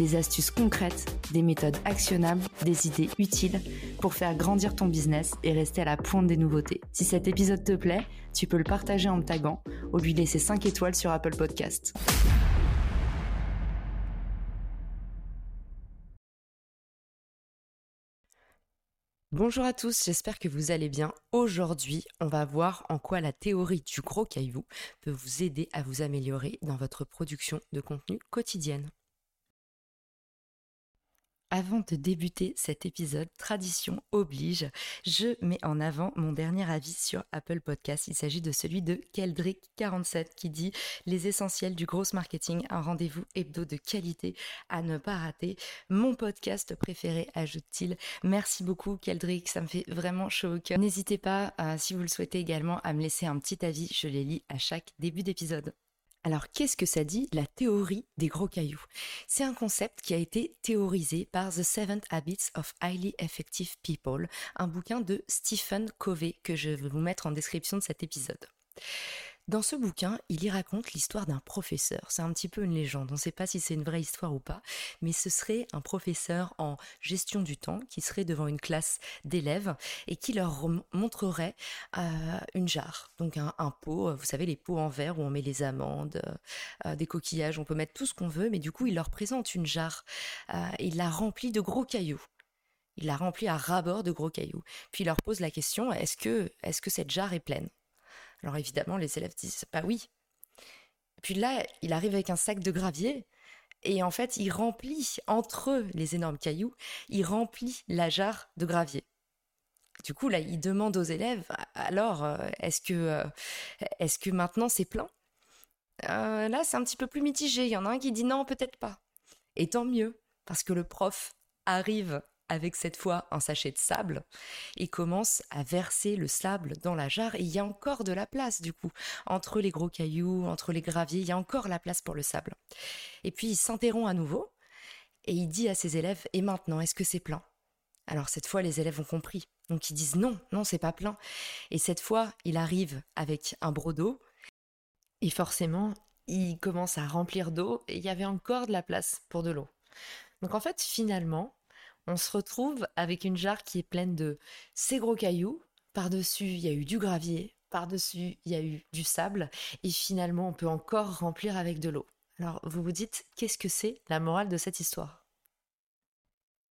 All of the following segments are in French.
des astuces concrètes, des méthodes actionnables, des idées utiles pour faire grandir ton business et rester à la pointe des nouveautés. Si cet épisode te plaît, tu peux le partager en me taguant ou lui laisser 5 étoiles sur Apple Podcast. Bonjour à tous, j'espère que vous allez bien. Aujourd'hui, on va voir en quoi la théorie du gros caillou peut vous aider à vous améliorer dans votre production de contenu quotidienne. Avant de débuter cet épisode, tradition oblige, je mets en avant mon dernier avis sur Apple Podcast. Il s'agit de celui de Keldrick47 qui dit Les essentiels du gros marketing, un rendez-vous hebdo de qualité à ne pas rater. Mon podcast préféré, ajoute-t-il. Merci beaucoup Keldrick, ça me fait vraiment chaud au cœur. N'hésitez pas, euh, si vous le souhaitez également, à me laisser un petit avis. Je les lis à chaque début d'épisode. Alors qu'est-ce que ça dit la théorie des gros cailloux? C'est un concept qui a été théorisé par The Seven Habits of Highly Effective People, un bouquin de Stephen Covey que je vais vous mettre en description de cet épisode. Dans ce bouquin, il y raconte l'histoire d'un professeur. C'est un petit peu une légende. On ne sait pas si c'est une vraie histoire ou pas, mais ce serait un professeur en gestion du temps qui serait devant une classe d'élèves et qui leur montrerait euh, une jarre, donc un, pot. Vous savez les pots en verre où on met les amandes, euh, des coquillages. On peut mettre tout ce qu'on veut, mais du coup, il leur présente une jarre. Euh, il la remplit de gros cailloux. Il la remplit à ras-bord de gros cailloux. Puis il leur pose la question que, est-ce que cette jarre est pleine? Alors évidemment, les élèves disent pas oui. puis là, il arrive avec un sac de gravier et en fait, il remplit entre les énormes cailloux, il remplit la jarre de gravier. Du coup, là, il demande aux élèves alors, euh, est-ce que, euh, est-ce que maintenant c'est plein? Euh, Là, c'est un petit peu plus mitigé. Il y en a un qui dit non, peut-être pas. Et tant mieux, parce que le prof arrive avec cette fois un sachet de sable et commence à verser le sable dans la jarre et il y a encore de la place du coup entre les gros cailloux, entre les graviers, il y a encore la place pour le sable. Et puis il s'interrompt à nouveau et il dit à ses élèves et maintenant est-ce que c'est plein? Alors cette fois les élèves ont compris. Donc ils disent non, non, c'est pas plein. Et cette fois, il arrive avec un broc d'eau et forcément, il commence à remplir d'eau et il y avait encore de la place pour de l'eau. Donc en fait, finalement, on se retrouve avec une jarre qui est pleine de ces gros cailloux. Par-dessus, il y a eu du gravier. Par-dessus, il y a eu du sable. Et finalement, on peut encore remplir avec de l'eau. Alors, vous vous dites, qu'est-ce que c'est la morale de cette histoire?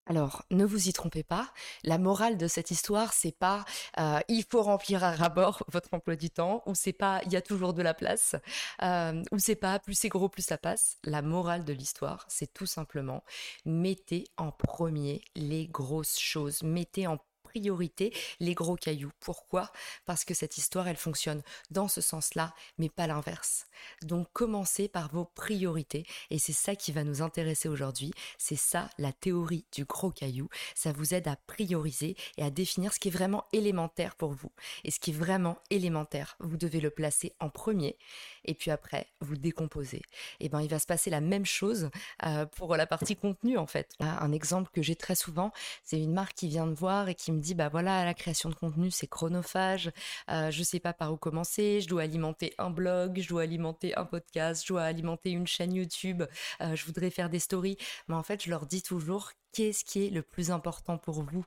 Alors, ne vous y trompez pas. La morale de cette histoire, c'est pas euh, il faut remplir à rabord votre emploi du temps, ou c'est pas il y a toujours de la place, euh, ou c'est pas plus c'est gros plus ça passe. La morale de l'histoire, c'est tout simplement mettez en premier les grosses choses, mettez en priorité les gros cailloux. Pourquoi? Parce que cette histoire, elle fonctionne dans ce sens-là, mais pas l'inverse. Donc commencez par vos priorités, et c'est ça qui va nous intéresser aujourd'hui. C'est ça la théorie du gros caillou. Ça vous aide à prioriser et à définir ce qui est vraiment élémentaire pour vous. Et ce qui est vraiment élémentaire, vous devez le placer en premier, et puis après, vous décomposez. Et eh ben, il va se passer la même chose euh, pour la partie contenu en fait. Un exemple que j'ai très souvent, c'est une marque qui vient me voir et qui me dit bah voilà la création de contenu c'est chronophage, euh, je sais pas par où commencer, je dois alimenter un blog, je dois alimenter un podcast, je dois alimenter une chaîne YouTube, euh, je voudrais faire des stories, mais en fait je leur dis toujours qu'est-ce qui est le plus important pour vous?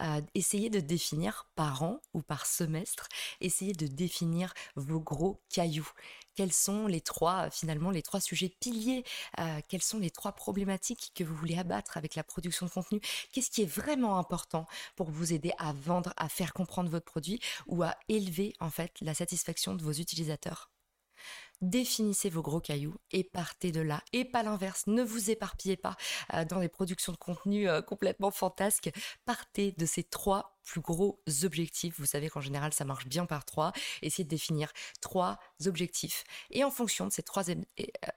Euh, essayez de définir par an ou par semestre, essayez de définir vos gros cailloux. Quels sont les trois, finalement, les trois sujets piliers euh, Quelles sont les trois problématiques que vous voulez abattre avec la production de contenu? Qu'est-ce qui est vraiment important pour vous aider à vendre, à faire comprendre votre produit ou à élever, en fait, la satisfaction de vos utilisateurs? Définissez vos gros cailloux et partez de là. Et pas l'inverse, ne vous éparpillez pas euh, dans des productions de contenu euh, complètement fantasques. Partez de ces trois plus gros objectifs. Vous savez qu'en général, ça marche bien par trois. Essayez de définir trois objectifs. Et en fonction de ces trois euh,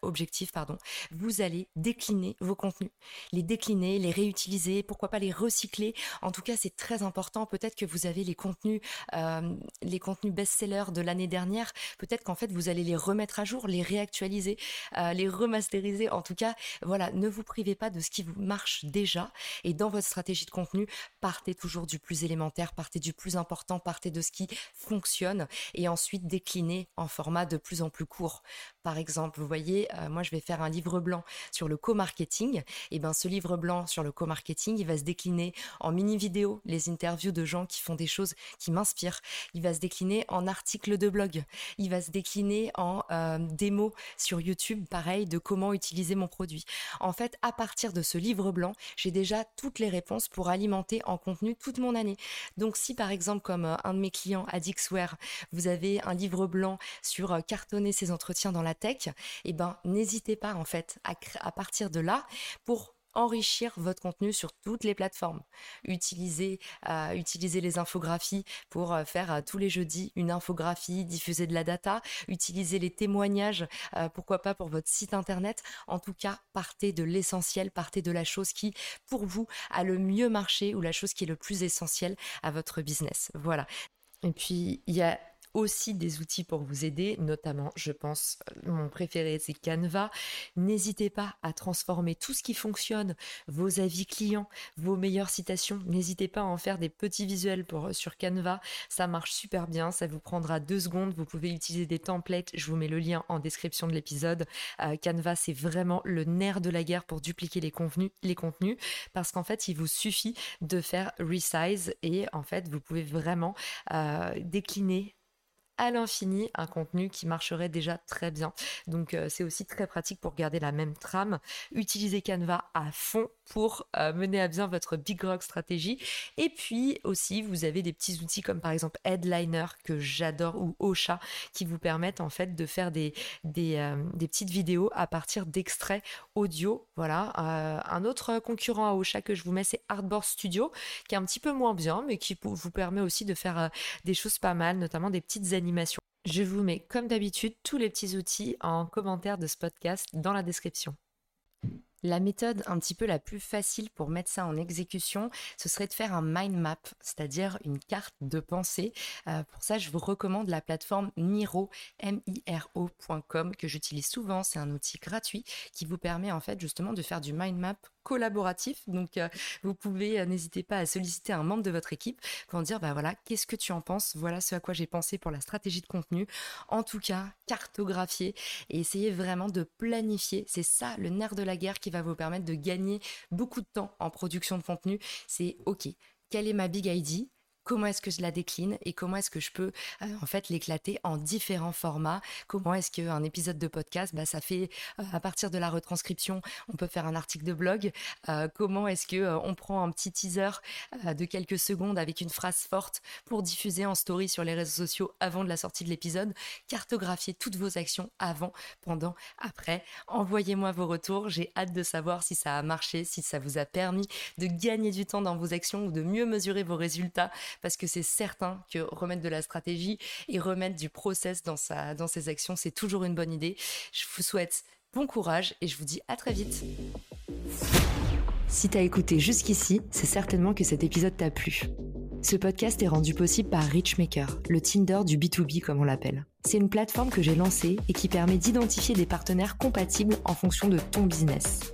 objectifs, pardon, vous allez décliner vos contenus. Les décliner, les réutiliser, pourquoi pas les recycler. En tout cas, c'est très important. Peut-être que vous avez les contenus, euh, les contenus best-sellers de l'année dernière. Peut-être qu'en fait, vous allez les remettre à jour, les réactualiser, euh, les remasteriser. En tout cas, voilà, ne vous privez pas de ce qui vous marche déjà. Et dans votre stratégie de contenu, partez toujours du plus élémentaire, partez du plus important, partez de ce qui fonctionne et ensuite déclinez en format de plus en plus court. Par exemple, vous voyez, euh, moi je vais faire un livre blanc sur le co-marketing. Et ben ce livre blanc sur le co-marketing, il va se décliner en mini vidéo, les interviews de gens qui font des choses qui m'inspirent. Il va se décliner en articles de blog. Il va se décliner en euh, démo sur YouTube, pareil, de comment utiliser mon produit. En fait, à partir de ce livre blanc, j'ai déjà toutes les réponses pour alimenter en contenu toute mon année. Donc si par exemple, comme euh, un de mes clients, Adixware, vous avez un livre blanc sur cartonner ses entretiens dans la tech, eh ben n'hésitez pas en fait à, partir de là pour enrichir votre contenu sur toutes les plateformes. Utilisez, euh, les infographies pour euh, faire euh, tous les jeudis une infographie, diffuser de la data, utilisez les témoignages, pourquoi pas pour votre site internet. En tout cas, partez de l'essentiel, partez de la chose qui, pour vous, a le mieux marché ou la chose qui est le plus essentielle à votre business. Voilà. Et puis, il y a aussi des outils pour vous aider, notamment, je pense, mon préféré, c'est Canva. N'hésitez pas à transformer tout ce qui fonctionne, vos avis clients, vos meilleures citations. N'hésitez pas à en faire des petits visuels pour, sur Canva. Ça marche super bien. Ça vous prendra deux secondes. Vous pouvez utiliser des templates. Je vous mets le lien en description de l'épisode. Euh, Canva, c'est vraiment le nerf de la guerre pour dupliquer les contenus, les contenus parce qu'en fait, il vous suffit de faire resize et en fait, vous pouvez vraiment euh, décliner à l'infini un contenu qui marcherait déjà très bien. Donc euh, c'est aussi très pratique pour garder la même trame. Utilisez Canva à fond pour euh, mener à bien votre Big Rock stratégie. Et puis aussi, vous avez des petits outils comme par exemple Headliner que j'adore ou Ocha qui vous permettent en fait de faire des, euh, petites vidéos à partir d'extraits audio. Voilà. un autre concurrent à Ocha que je vous mets, c'est Artboard Studio qui est un petit peu moins bien, mais qui vous permet aussi de faire des choses pas mal, notamment des petites animations je vous mets comme d'habitude tous les petits outils en commentaire de ce podcast dans la description. La méthode un petit peu la plus facile pour mettre ça en exécution, ce serait de faire un mind map, c'est-à-dire une carte de pensée. Euh, pour ça, je vous recommande la plateforme Miro, M-I-R-O.com, que j'utilise souvent. C'est un outil gratuit qui vous permet en fait justement de faire du mind map collaboratif. Donc, euh, vous pouvez, euh, n'hésitez pas à solliciter un membre de votre équipe pour dire, bah voilà, qu'est-ce que tu en penses? Voilà ce à quoi j'ai pensé pour la stratégie de contenu. En tout cas, cartographier et essayer vraiment de planifier. C'est ça le nerf de la guerre qui va vous permettre de gagner beaucoup de temps en production de contenu. C'est OK. Quelle est ma big ID comment est-ce que je la décline et comment est-ce que je peux euh, en fait l'éclater en différents formats? Comment est-ce qu'un épisode de podcast, bah, ça fait euh, à partir de la retranscription, on peut faire un article de blog. Euh, comment est-ce que on prend un petit teaser de quelques secondes avec une phrase forte pour diffuser en story sur les réseaux sociaux avant de la sortie de l'épisode. Cartographier toutes vos actions avant, pendant, après. Envoyez-moi vos retours. J'ai hâte de savoir si ça a marché, si ça vous a permis de gagner du temps dans vos actions ou de mieux mesurer vos résultats parce que c'est certain que remettre de la stratégie et remettre du process dans, sa, ses actions, c'est toujours une bonne idée. Je vous souhaite bon courage et je vous dis à très vite. Si t'as écouté jusqu'ici, c'est certainement que cet épisode t'a plu. Ce podcast est rendu possible par Richmaker, le Tinder du B2B comme on l'appelle. C'est une plateforme que j'ai lancée et qui permet d'identifier des partenaires compatibles en fonction de ton business.